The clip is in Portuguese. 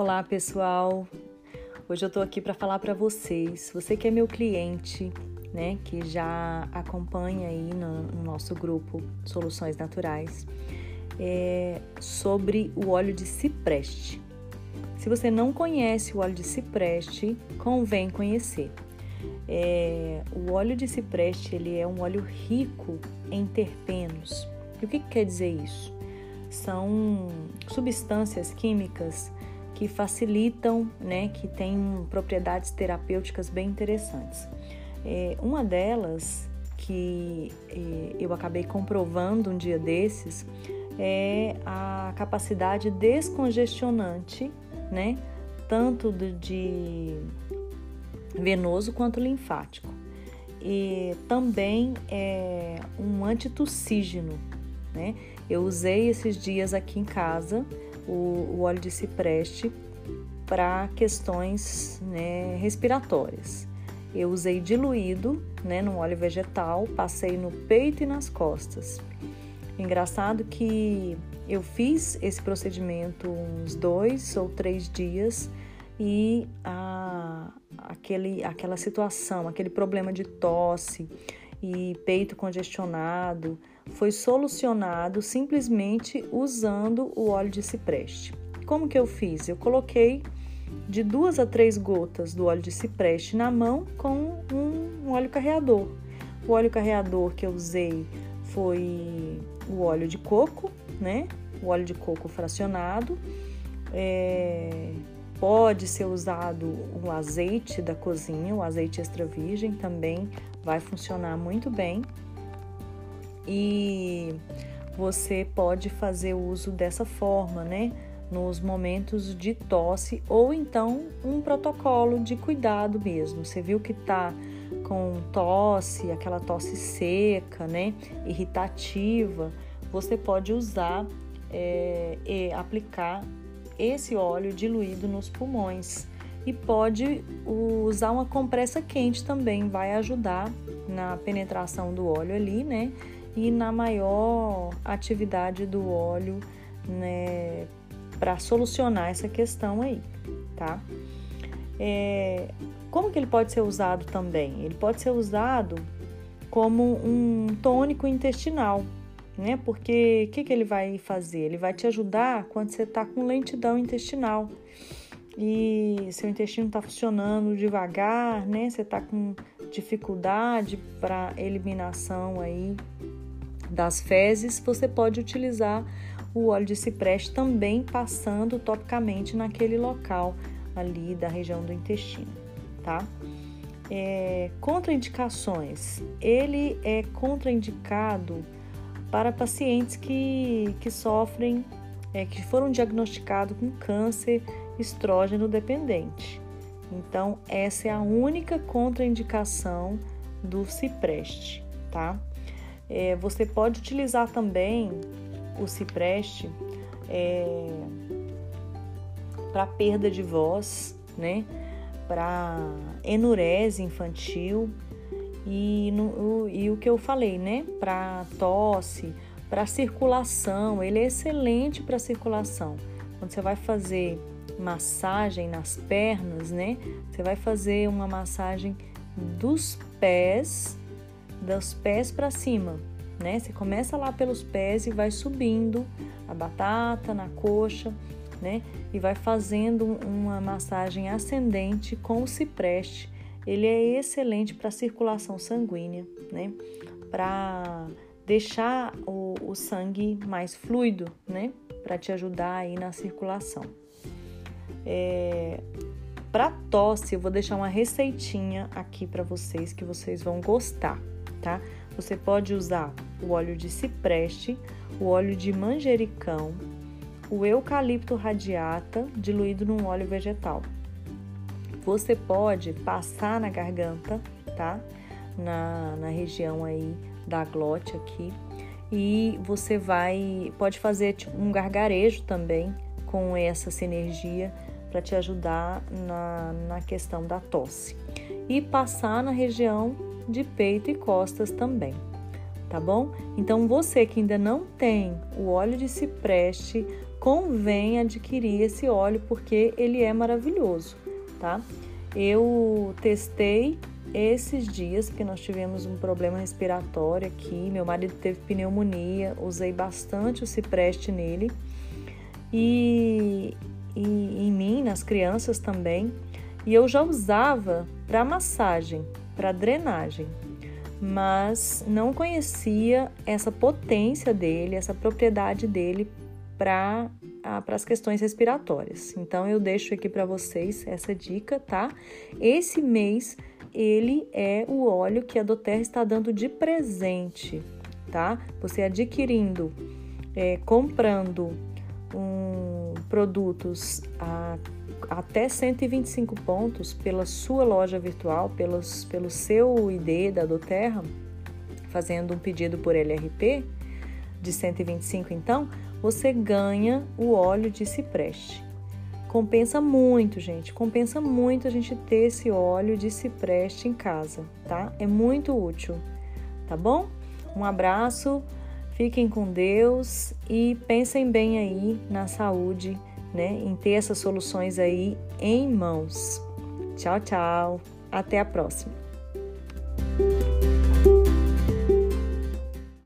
Olá, pessoal. Hoje eu tô aqui para falar para vocês, você que é meu cliente, né, que já acompanha aí no, no nosso grupo Soluções Naturais, é, sobre o óleo de cipreste. Se você não conhece o óleo de cipreste, convém conhecer. É, o óleo de cipreste ele é um óleo rico em terpenos. E o que, que quer dizer isso? São substâncias químicas que facilitam, né, que têm propriedades terapêuticas bem interessantes. É, uma delas que é, eu acabei comprovando um dia desses é a capacidade descongestionante, né, tanto de venoso quanto linfático. E também é um antitussígeno, né? Eu usei esses dias aqui em casa o, o óleo de cipreste para questões né, respiratórias. Eu usei diluído né, no óleo vegetal, passei no peito e nas costas. Engraçado que eu fiz esse procedimento uns dois ou três dias e a, aquele, aquela situação, aquele problema de tosse e peito congestionado, foi solucionado simplesmente usando o óleo de cipreste. Como que eu fiz? Eu coloquei de duas a três gotas do óleo de cipreste na mão com um óleo carreador. O óleo carreador que eu usei foi o óleo de coco, né? O óleo de coco fracionado. É... Pode ser usado o azeite da cozinha, o azeite extra virgem também vai funcionar muito bem e você pode fazer uso dessa forma, né? Nos momentos de tosse ou então um protocolo de cuidado mesmo. Você viu que tá com tosse, aquela tosse seca, né? Irritativa, você pode usar é, e aplicar esse óleo diluído nos pulmões e pode usar uma compressa quente também, vai ajudar na penetração do óleo ali, né? E na maior atividade do óleo, né, para solucionar essa questão aí, tá? É, como que ele pode ser usado também? Ele pode ser usado como um tônico intestinal, né? Porque o que, que ele vai fazer? Ele vai te ajudar quando você está com lentidão intestinal e seu intestino está funcionando devagar, né? Você está com dificuldade para eliminação aí das fezes, você pode utilizar o óleo de cipreste também passando topicamente naquele local ali da região do intestino, tá? É, contraindicações. Ele é contraindicado para pacientes que, que sofrem, é, que foram diagnosticados com câncer estrógeno dependente. Então, essa é a única contraindicação do cipreste, tá? É, você pode utilizar também o cipreste é, para perda de voz, né? Para enurese infantil e, no, o, e o que eu falei, né? Para tosse, para circulação, ele é excelente para circulação. Quando você vai fazer massagem nas pernas, né? Você vai fazer uma massagem dos pés dos pés para cima, né? Você começa lá pelos pés e vai subindo a batata na coxa, né? E vai fazendo uma massagem ascendente com o cipreste. Ele é excelente para circulação sanguínea, né? Para deixar o, o, sangue mais fluido, né? Para te ajudar aí na circulação. É, para tosse, eu vou deixar uma receitinha aqui para vocês que vocês vão gostar tá? Você pode usar o óleo de cipreste, o óleo de manjericão, o eucalipto radiata diluído num óleo vegetal. Você pode passar na garganta, tá? Na, na região aí da glote aqui. E você vai, pode fazer tipo, um gargarejo também com essa sinergia para te ajudar na, na questão da tosse. E passar na região de peito e costas também, tá bom? Então você que ainda não tem o óleo de cipreste, convém adquirir esse óleo porque ele é maravilhoso, tá? Eu testei esses dias que nós tivemos um problema respiratório aqui, meu marido teve pneumonia, usei bastante o cipreste nele e, e em mim, nas crianças também. E eu já usava para massagem, para drenagem, mas não conhecia essa potência dele, essa propriedade dele para as questões respiratórias. Então eu deixo aqui para vocês essa dica, tá? Esse mês ele é o óleo que a Doterra está dando de presente, tá? Você adquirindo, é, comprando um, produtos a, até 125 pontos pela sua loja virtual, pelos, pelo seu ID da Doterra, fazendo um pedido por LRP de 125 então, você ganha o óleo de cipreste. Compensa muito, gente. Compensa muito a gente ter esse óleo de cipreste em casa, tá? É muito útil, tá bom? Um abraço, fiquem com Deus e pensem bem aí na saúde, né? Em ter essas soluções aí em mãos. Tchau, tchau. Até a próxima.